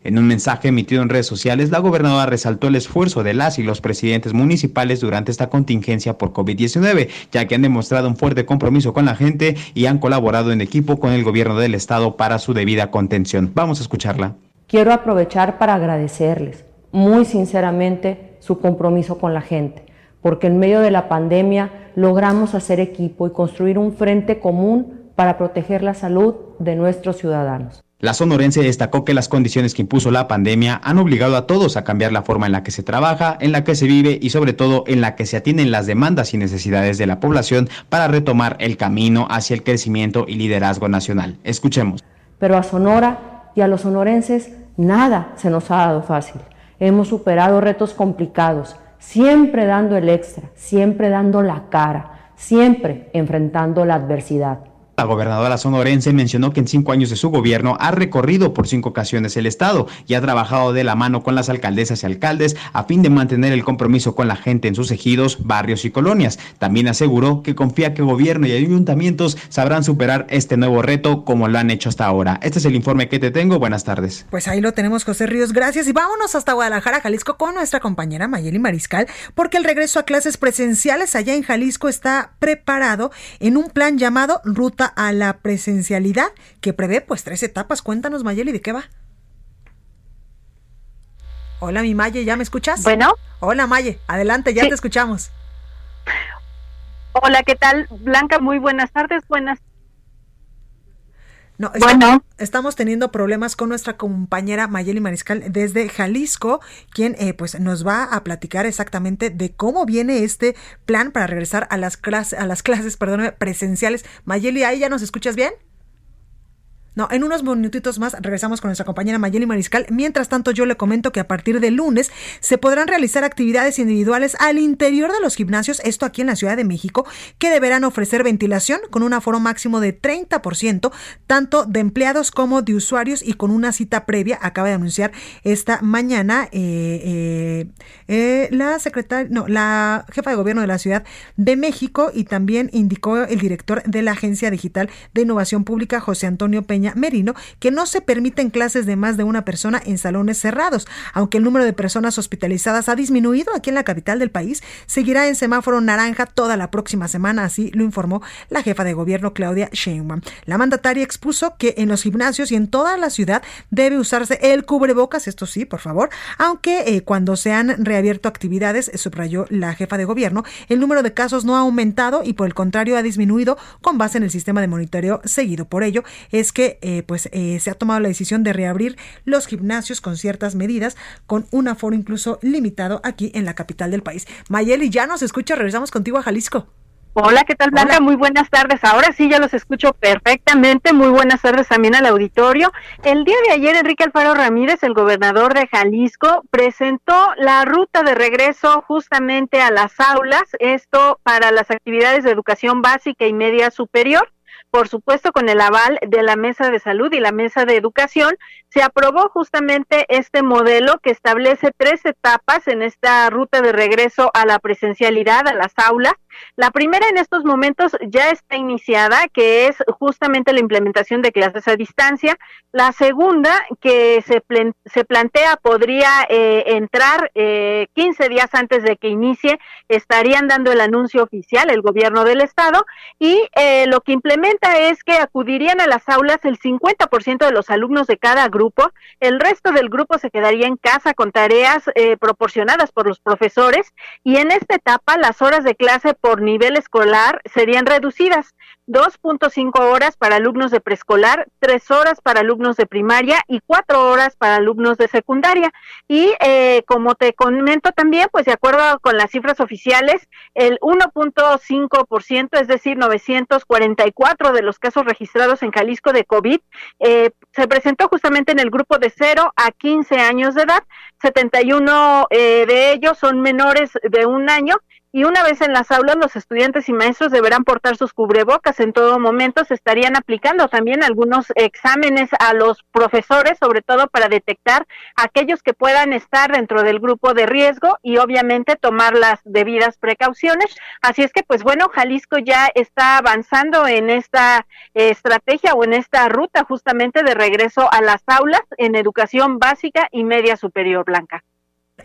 En un mensaje emitido en redes sociales, la gobernadora resaltó el esfuerzo de las y los presidentes municipales durante esta contingencia por COVID-19, ya que han demostrado un fuerte compromiso con la gente y han colaborado en equipo con el gobierno del estado para su debida contención. Vamos a escucharla. Quiero aprovechar para agradecerles muy sinceramente su compromiso con la gente, porque en medio de la pandemia logramos hacer equipo y construir un frente común para proteger la salud de nuestros ciudadanos. La sonorense destacó que las condiciones que impuso la pandemia han obligado a todos a cambiar la forma en la que se trabaja, en la que se vive y sobre todo en la que se atienden las demandas y necesidades de la población para retomar el camino hacia el crecimiento y liderazgo nacional. Escuchemos. Pero a Sonora y a los sonorenses nada se nos ha dado fácil. Hemos superado retos complicados, siempre dando el extra, siempre dando la cara, siempre enfrentando la adversidad. La gobernadora sonorense mencionó que en cinco años de su gobierno ha recorrido por cinco ocasiones el Estado y ha trabajado de la mano con las alcaldesas y alcaldes a fin de mantener el compromiso con la gente en sus ejidos, barrios y colonias. También aseguró que confía que gobierno y ayuntamientos sabrán superar este nuevo reto como lo han hecho hasta ahora. Este es el informe que te tengo. Buenas tardes. Pues ahí lo tenemos, José Ríos. Gracias. Y vámonos hasta Guadalajara, Jalisco, con nuestra compañera Mayeli Mariscal, porque el regreso a clases presenciales allá en Jalisco está preparado en un plan llamado Ruta a la presencialidad que prevé pues tres etapas. Cuéntanos, Mayeli, ¿de qué va? Hola, mi Maye, ¿ya me escuchas? Bueno. Hola, Maye, adelante, ya te escuchamos. Hola, ¿qué tal? Blanca, muy buenas tardes, buenas no, bueno. estamos teniendo problemas con nuestra compañera Mayeli Mariscal desde Jalisco, quien eh, pues nos va a platicar exactamente de cómo viene este plan para regresar a las clases, a las clases, perdóname, presenciales. Mayeli, ¿ahí ya nos escuchas bien? No, en unos minutitos más regresamos con nuestra compañera Mayeli Mariscal. Mientras tanto, yo le comento que a partir de lunes se podrán realizar actividades individuales al interior de los gimnasios, esto aquí en la Ciudad de México, que deberán ofrecer ventilación con un aforo máximo de 30%, tanto de empleados como de usuarios y con una cita previa, acaba de anunciar esta mañana eh, eh, eh, la secretaria, no, la jefa de gobierno de la Ciudad de México y también indicó el director de la Agencia Digital de Innovación Pública, José Antonio Peña Merino que no se permiten clases de más de una persona en salones cerrados. Aunque el número de personas hospitalizadas ha disminuido aquí en la capital del país, seguirá en semáforo naranja toda la próxima semana, así lo informó la jefa de gobierno Claudia Sheinbaum. La mandataria expuso que en los gimnasios y en toda la ciudad debe usarse el cubrebocas, esto sí, por favor, aunque eh, cuando se han reabierto actividades, subrayó la jefa de gobierno, el número de casos no ha aumentado y por el contrario ha disminuido con base en el sistema de monitoreo seguido. Por ello es que eh, pues eh, se ha tomado la decisión de reabrir los gimnasios con ciertas medidas, con un aforo incluso limitado aquí en la capital del país. Mayeli, ya nos escucha, regresamos contigo a Jalisco. Hola, ¿qué tal Blanca? Muy buenas tardes. Ahora sí ya los escucho perfectamente. Muy buenas tardes también al auditorio. El día de ayer Enrique Alfaro Ramírez, el gobernador de Jalisco, presentó la ruta de regreso justamente a las aulas, esto para las actividades de educación básica y media superior por supuesto con el aval de la Mesa de Salud y la Mesa de Educación, se aprobó justamente este modelo que establece tres etapas en esta ruta de regreso a la presencialidad, a las aulas. La primera en estos momentos ya está iniciada, que es justamente la implementación de clases a distancia. La segunda, que se, se plantea podría eh, entrar eh, 15 días antes de que inicie, estarían dando el anuncio oficial el gobierno del estado y eh, lo que implementa es que acudirían a las aulas el 50% de los alumnos de cada grupo, el resto del grupo se quedaría en casa con tareas eh, proporcionadas por los profesores y en esta etapa las horas de clase nivel escolar serían reducidas. 2.5 horas para alumnos de preescolar, 3 horas para alumnos de primaria y 4 horas para alumnos de secundaria. Y eh, como te comento también, pues de acuerdo con las cifras oficiales, el 1.5%, es decir, 944 de los casos registrados en Jalisco de COVID, eh, se presentó justamente en el grupo de 0 a 15 años de edad. 71 eh, de ellos son menores de un año y una vez en las aulas los estudiantes y maestros deberán portar sus cubrebocas en todo momento. Se estarían aplicando también algunos exámenes a los profesores, sobre todo para detectar aquellos que puedan estar dentro del grupo de riesgo y obviamente tomar las debidas precauciones. Así es que, pues bueno, Jalisco ya está avanzando en esta estrategia o en esta ruta justamente de regreso a las aulas en educación básica y media superior, Blanca.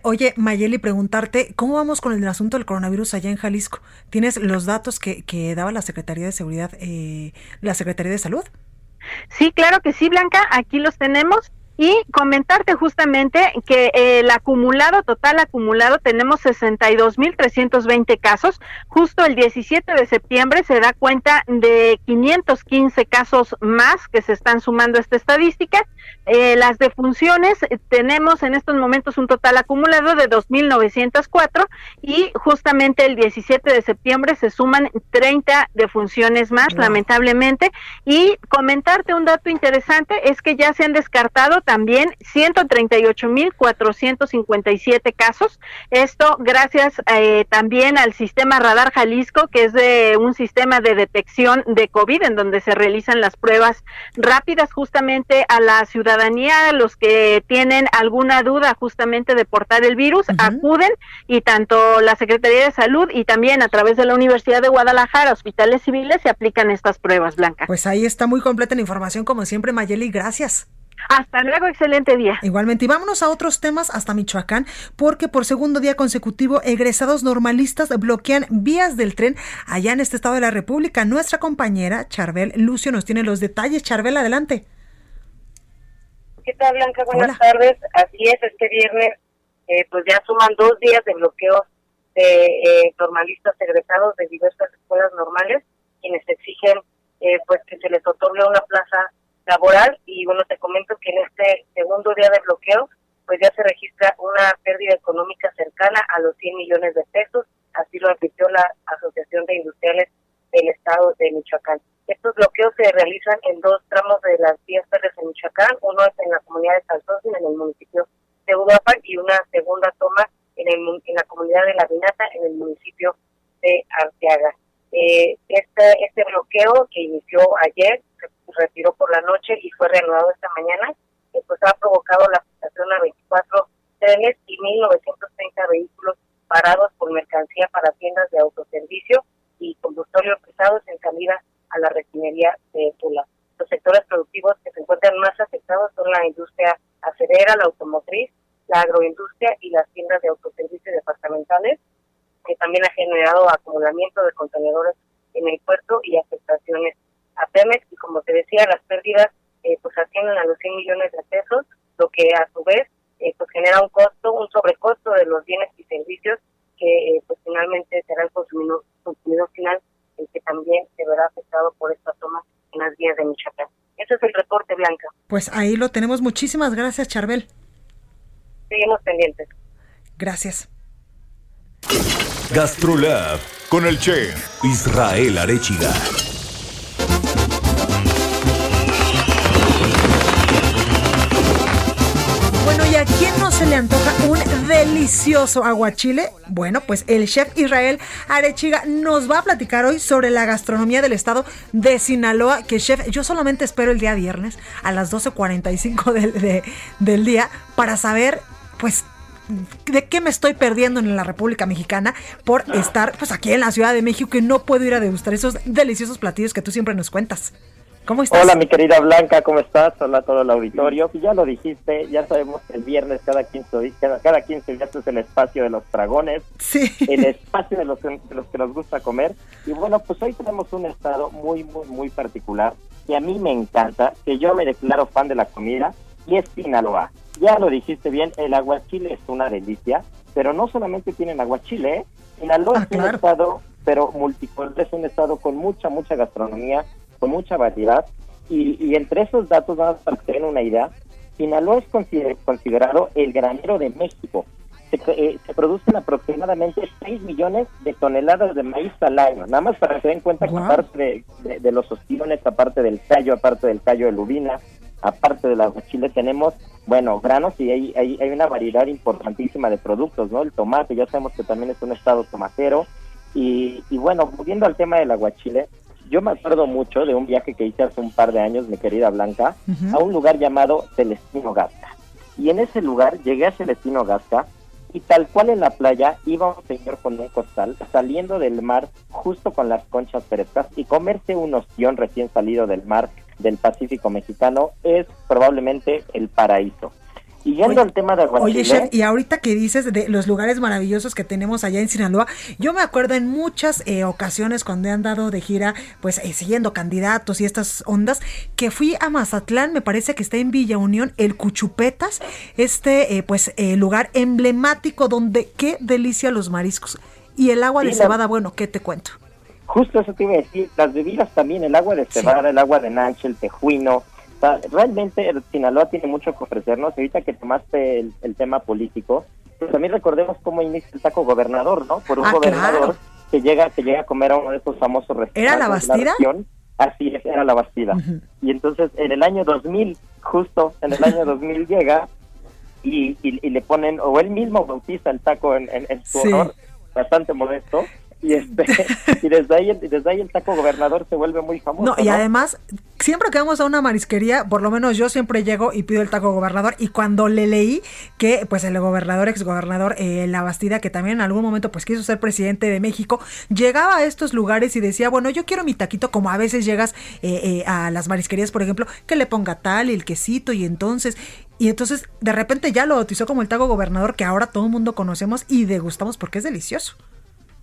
Oye, Mayeli, preguntarte, ¿cómo vamos con el asunto del coronavirus allá en Jalisco? ¿Tienes los datos que, que daba la Secretaría de Seguridad, eh, la Secretaría de Salud? Sí, claro que sí, Blanca, aquí los tenemos. Y comentarte justamente que el acumulado, total acumulado, tenemos 62.320 casos. Justo el 17 de septiembre se da cuenta de 515 casos más que se están sumando a esta estadística. Eh, las defunciones, eh, tenemos en estos momentos un total acumulado de 2.904 y justamente el 17 de septiembre se suman 30 defunciones más, lamentablemente. Y comentarte un dato interesante es que ya se han descartado también 138.457 casos. Esto gracias eh, también al sistema Radar Jalisco, que es de un sistema de detección de COVID, en donde se realizan las pruebas rápidas justamente a la ciudadanía, los que tienen alguna duda justamente de portar el virus, acuden y tanto la Secretaría de Salud y también a través de la Universidad de Guadalajara, hospitales civiles, se aplican estas pruebas, Blanca. Pues ahí está muy completa la información, como siempre, Mayeli, gracias. Hasta luego, excelente día. Igualmente, y vámonos a otros temas hasta Michoacán, porque por segundo día consecutivo, egresados normalistas bloquean vías del tren allá en este estado de la República. Nuestra compañera Charbel Lucio nos tiene los detalles. Charbel, adelante. ¿Qué tal, Blanca? Buenas tardes. Así es, este viernes, eh, pues ya suman dos días de bloqueos de eh, normalistas egresados de diversas escuelas normales, quienes exigen eh, pues que se les otorgue una plaza laboral y bueno, te comento que en este segundo día de bloqueo, pues ya se registra una pérdida económica cercana a los 100 millones de pesos, así lo advirtió la Asociación de Industriales del Estado de Michoacán. Estos bloqueos se realizan en dos tramos de las vías férreas en Michoacán, uno es en la comunidad de Salsócin, en el municipio de Uruapan, y una segunda toma en, el, en la comunidad de La Vinata, en el municipio de Arteaga. Eh, este, este bloqueo que inició ayer retiró por la noche y fue reanudado esta mañana, que pues ha provocado la afectación a 24 trenes y 1.930 vehículos parados por mercancía para tiendas de autoservicio y combustibles pesados en salida a la refinería de Tula. Los sectores productivos que se encuentran más afectados son la industria acerera, la automotriz, la agroindustria y las tiendas de autoservicio departamentales, que también ha generado acumulamiento de contenedores en el puerto y afectaciones a Pemex y como te decía, las pérdidas eh, pues ascienden a los 100 millones de pesos, lo que a su vez eh, pues genera un costo, un sobrecosto de los bienes y servicios que eh, pues finalmente será el consumidor, consumidor final el que también afectado por esta toma en las vías de Michoacán. Ese es el reporte, Blanca. Pues ahí lo tenemos. Muchísimas gracias, Charbel. Seguimos pendientes. Gracias. GastroLab con el chef Israel Arechiga. Delicioso aguachile? Bueno, pues el chef Israel Arechiga nos va a platicar hoy sobre la gastronomía del estado de Sinaloa, que chef, yo solamente espero el día viernes a las 12.45 del, de- del día para saber, pues, de qué me estoy perdiendo en la República Mexicana por estar pues aquí en la Ciudad de México que no puedo ir a degustar esos deliciosos platillos que tú siempre nos cuentas. ¿Cómo estás? Hola, mi querida Blanca, ¿cómo estás? Hola a todo el auditorio. Pues ya lo dijiste, ya sabemos que el viernes cada 15 días, cada, cada 15 días es el espacio de los dragones, el espacio de los, que- de los que nos gusta comer. Y bueno, pues hoy tenemos un estado muy, muy, muy particular que a mí me encanta, que yo me declaro fan de la comida, y es Sinaloa. Ya lo dijiste bien, el aguachile es una delicia, pero no solamente tienen aguachile, ¿eh? Sinaloa es un estado, pero multicolor, es un estado con mucha, mucha gastronomía, con mucha variedad. Y, y entre esos datos, nada más para que tengan una idea, Sinaloa es consider- considerado el granero de México. Se, eh, se producen aproximadamente 6 millones de toneladas de maíz al año. Nada más para que se den cuenta que aparte de, de- de los ostiones, aparte del callo, aparte del callo de lubina, aparte del aguachile, tenemos, bueno, granos y hay, hay, hay una variedad importantísima de productos, ¿no? El tomate, ya sabemos que también es un estado tomatero. Y, y bueno, volviendo al tema del aguachile, yo me acuerdo mucho de un viaje que hice hace un par de años, mi querida Blanca, a un lugar llamado Celestino Gasca. Y en ese lugar llegué a Celestino Gasca y tal cual en la playa iba un señor con un costal saliendo del mar justo con las conchas frescas y comerse un ostión recién salido del mar del Pacífico mexicano es probablemente el paraíso. Y yendo al tema de aguachile, Oye, chef, y ahorita que dices de los lugares maravillosos que tenemos allá en Sinaloa, yo me acuerdo en muchas eh, ocasiones cuando he andado de gira, pues eh, siguiendo candidatos y estas ondas, que fui a Mazatlán, me parece que está en Villa Unión, el Cuchupetas, este eh, pues eh, lugar emblemático donde qué delicia los mariscos. Y el agua de la- cebada, bueno, ¿qué te cuento? Justo eso te iba a decir, las bebidas también, el agua de cebada, el agua de nanche, el tejuino. Sea, realmente Sinaloa tiene mucho que ofrecernos. Ahorita que tomaste el, el tema político, pues también recordemos cómo inicia el taco gobernador, ¿no? Por un Ah, gobernador claro. que llega que llega a comer a uno de esos famosos restaurantes. ¿Era la de Bastida? región. Así es, era la Bastida. Y entonces en el año 2000, justo en el año 2000 llega y, y, y le ponen, o él mismo bautiza el taco en, en- en su Sí. honor, bastante modesto. Y, este, y desde ahí, desde ahí el taco gobernador se vuelve muy famoso. No, y además, siempre que vamos a una marisquería, por lo menos yo siempre llego y pido el taco gobernador. Y cuando le leí que, pues, el gobernador, exgobernador eh, La Bastida, que también en algún momento, pues, quiso ser presidente de México, llegaba a estos lugares y decía, bueno, yo quiero mi taquito, como a veces llegas eh, eh, a las marisquerías, por ejemplo, que le ponga tal y el quesito, y entonces. Y entonces, de repente ya lo bautizó como el taco gobernador, que ahora todo el mundo conocemos y degustamos porque es delicioso.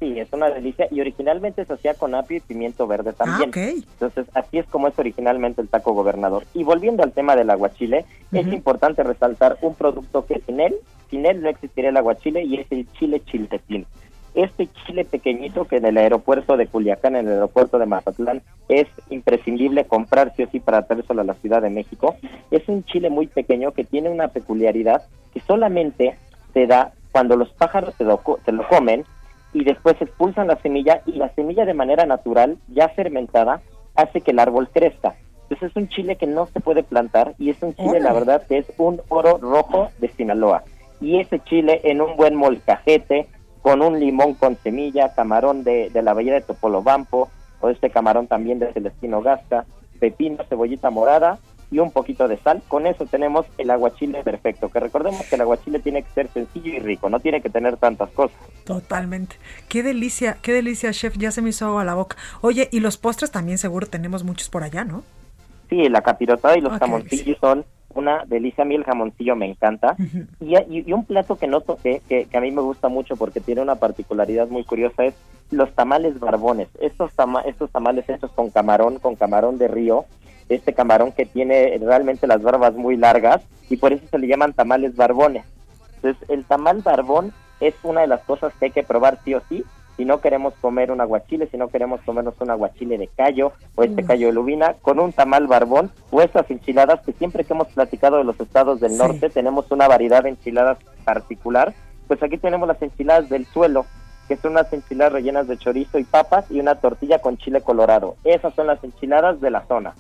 Sí, es una delicia. Y originalmente se hacía con apio y pimiento verde también. Ah, ok. Entonces, así es como es originalmente el taco gobernador. Y volviendo al tema del aguachile, es Ujú. importante resaltar un producto que sin él, sin él no existiría el aguachile y es el chile chiltepín. Este chile pequeñito que en el aeropuerto de Culiacán, en el aeropuerto de Mazatlán, es imprescindible comprar sí o sí para traérselo a la Ciudad de México. Es un chile muy pequeño que tiene una peculiaridad que solamente se da cuando los pájaros se lo, co- se lo comen y después expulsan la semilla y la semilla de manera natural, ya fermentada, hace que el árbol crezca. Entonces es un chile que no se puede plantar y es un chile, la verdad, que es un oro rojo de Sinaloa. Y ese chile en un buen molcajete, con un limón con semilla, camarón de, de la bahía de Topolobampo, o este camarón también de Celestino Gasca, pepino, cebollita morada y un poquito de sal. Con eso tenemos el aguachile perfecto. Que recordemos que el aguachile tiene que ser sencillo y rico, no tiene que tener tantas cosas. Totalmente. Qué delicia, qué delicia, chef. Ya se me hizo agua la boca. Oye, y los postres también seguro tenemos muchos por allá, ¿no? Sí, la capirotada y los jamoncillos son una delicia. A mí el jamoncillo me encanta. y, y- y un plato que no toqué, que, que a mí me gusta mucho porque tiene una particularidad muy curiosa, es los tamales barbones. Estos, tama- estos tamales hechos con camarón, con camarón de río. Este camarón que tiene realmente las barbas muy largas y por eso se le llaman tamales barbones. Entonces, el tamal barbón es una de las cosas que hay que probar sí o sí si no queremos comer un aguachile, si no queremos comernos un aguachile de callo o este Mm. callo de lubina, con un tamal barbón o estas enchiladas que siempre que hemos platicado de los estados del Sí. norte tenemos una variedad de enchiladas particular, pues aquí tenemos las enchiladas del suelo, que son unas enchiladas rellenas de chorizo y papas y una tortilla con chile colorado. Esas son las enchiladas de la zona.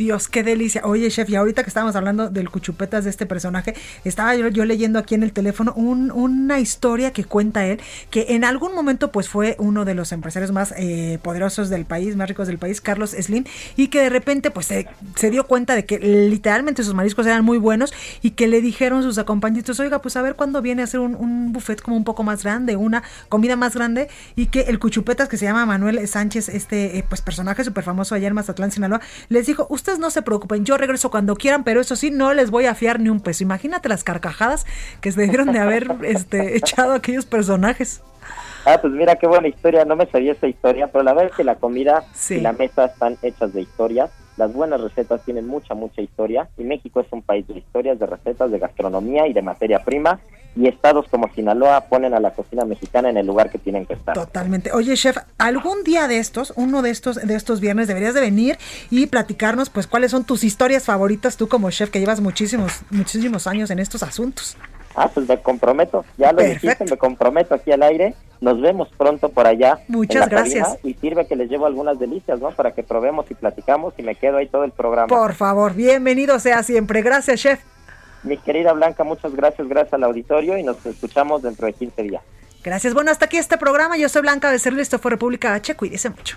Dios, qué delicia. Oye, chef, y ahorita que estábamos hablando del cuchupetas de este personaje, estaba yo, leyendo aquí en el teléfono una historia que cuenta él, que en algún momento pues fue uno de los empresarios más eh, poderosos del país, más ricos del país, Carlos Slim, y que de repente pues se, dio cuenta de que literalmente sus mariscos eran muy buenos y que le dijeron sus acompañantes, oiga, pues a ver cuándo viene a hacer un, buffet como un poco más grande, una comida más grande, y que el cuchupetas que se llama Manuel Sánchez, este eh, pues personaje súper famoso allá en Mazatlán, Sinaloa, les dijo, usted no se preocupen, yo regreso cuando quieran, pero eso sí, no les voy a fiar ni un peso. Imagínate las carcajadas que se debieron de haber este, echado aquellos personajes. Ah, pues mira qué buena historia, no me sabía esa historia, pero la verdad es que la comida y la mesa están hechas de historias. Las buenas recetas tienen mucha, mucha historia y México es un país de historias, de recetas, de gastronomía y de materia prima y estados como Sinaloa ponen a la cocina mexicana en el lugar que tienen que estar. Totalmente. Oye, chef, algún día de estos, uno de estos de estos viernes deberías de venir y platicarnos pues cuáles son tus historias favoritas tú como chef que llevas muchísimos muchísimos años en estos asuntos. Ah, pues me comprometo, ya lo dijiste, me comprometo aquí al aire. Nos vemos pronto por allá. Muchas gracias. Y sirve que les llevo algunas delicias, ¿no? Para que probemos y platicamos y me quedo ahí todo el programa. Por favor, bienvenido sea siempre. Gracias, chef. Mi querida Blanca, muchas gracias, gracias al auditorio y nos escuchamos dentro de 15 días. Gracias. Bueno, hasta aquí este programa. Yo soy Blanca Becerril, esto fue República H. Cuídese mucho.